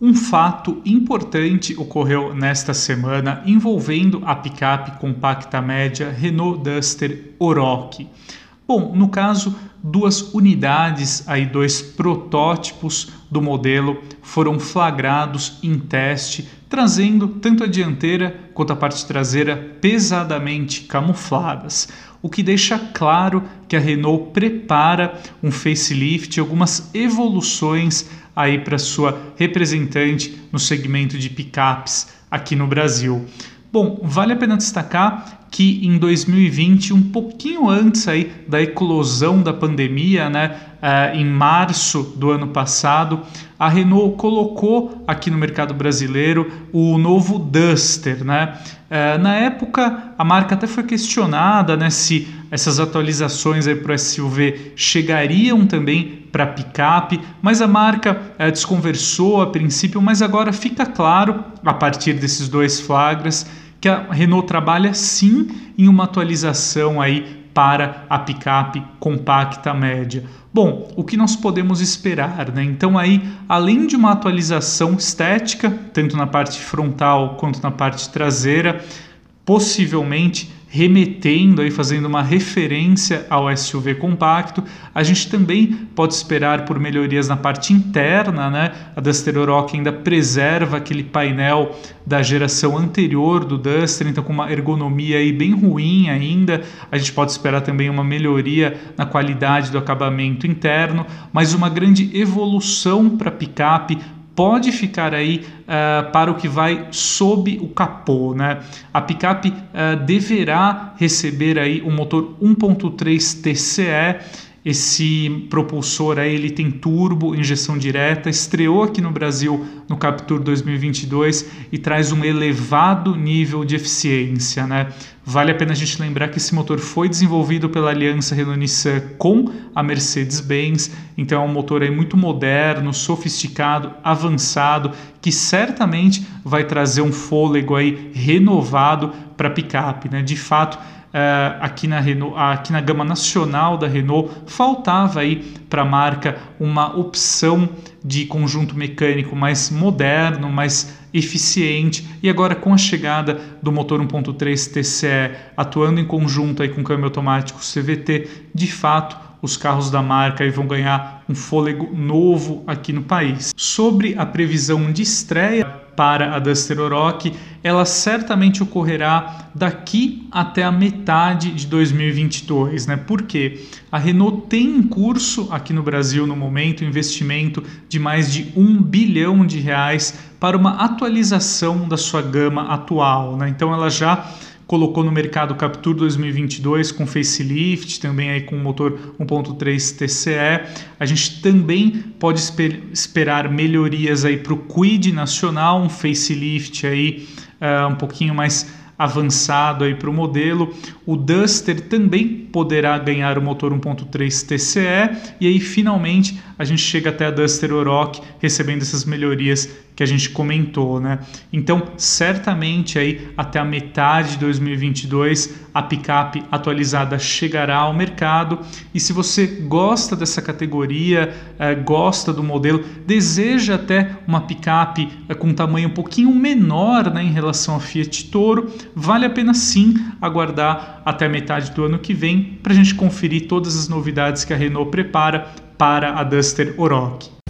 Um fato importante ocorreu nesta semana envolvendo a picape compacta média Renault Duster Oroch. Bom, no caso, duas unidades, aí dois protótipos do modelo foram flagrados em teste, trazendo tanto a dianteira quanto a parte traseira pesadamente camufladas, o que deixa claro que a Renault prepara um facelift, algumas evoluções aí para sua representante no segmento de picapes aqui no Brasil. Bom, vale a pena destacar que em 2020, um pouquinho antes aí da eclosão da pandemia, né, uh, em março do ano passado, a Renault colocou aqui no mercado brasileiro o novo Duster, né? Uh, na época, a marca até foi questionada, né, se essas atualizações para o SUV chegariam também para picape, mas a marca uh, desconversou a princípio, mas agora fica claro a partir desses dois flagras que a Renault trabalha sim em uma atualização aí para a picape compacta média. Bom, o que nós podemos esperar, né? Então aí, além de uma atualização estética, tanto na parte frontal quanto na parte traseira, possivelmente remetendo aí fazendo uma referência ao SUV compacto. A gente também pode esperar por melhorias na parte interna, né? A Duster Oroch ainda preserva aquele painel da geração anterior do Duster, então com uma ergonomia aí bem ruim ainda. A gente pode esperar também uma melhoria na qualidade do acabamento interno, mas uma grande evolução para picape pode ficar aí uh, para o que vai sob o capô, né? A picape uh, deverá receber aí um motor 1.3 TCE esse propulsor aí, ele tem turbo, injeção direta, estreou aqui no Brasil no Captur 2022 e traz um elevado nível de eficiência, né? Vale a pena a gente lembrar que esse motor foi desenvolvido pela aliança Renault-Nissan com a Mercedes-Benz, então é um motor aí muito moderno, sofisticado, avançado, que certamente vai trazer um fôlego aí renovado para picape, né? De fato, uh, aqui, na Renault, aqui na gama nacional da Renault, faltava aí para a marca uma opção de conjunto mecânico mais moderno, mais eficiente. E agora com a chegada do motor 1.3 TCE atuando em conjunto aí com câmbio automático CVT, de fato os carros da marca aí vão ganhar um fôlego novo aqui no país. Sobre a previsão de estreia para a Duster Oroch, ela certamente ocorrerá daqui até a metade de 2022, né? Porque a Renault tem em curso aqui no Brasil no momento um investimento de mais de um bilhão de reais para uma atualização da sua gama atual, né? Então ela já colocou no mercado o Captur 2022 com facelift, também aí com motor 1.3 TCE. A gente também pode esper esperar melhorias aí para o Quid nacional, um facelift aí uh, um pouquinho mais avançado aí para o modelo. O Duster também poderá ganhar o motor 1.3 TCE e aí finalmente a gente chega até a Duster Oroch recebendo essas melhorias que a gente comentou, né? Então, certamente aí até a metade de 2022 a picape atualizada chegará ao mercado e se você gosta dessa categoria, eh, gosta do modelo, deseja até uma picape eh, com um tamanho um pouquinho menor, né, em relação a Fiat Toro, vale a pena sim aguardar até a metade do ano que vem para a gente conferir todas as novidades que a Renault prepara para a Duster Oroch.